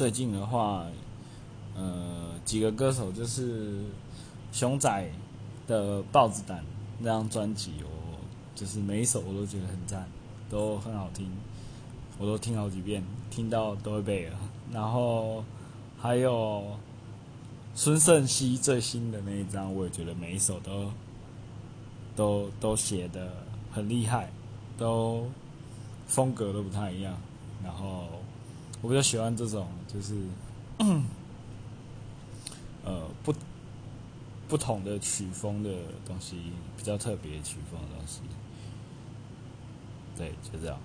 最近的话，呃，几个歌手就是熊仔的《豹子胆》那张专辑，我就是每一首我都觉得很赞，都很好听，我都听好几遍，听到都会背了。然后还有孙盛熙最新的那一张，我也觉得每一首都都都写的很厉害，都风格都不太一样。然后我比较喜欢这种，就是呃不不同的曲风的东西，比较特别曲风的东西。对，就这样。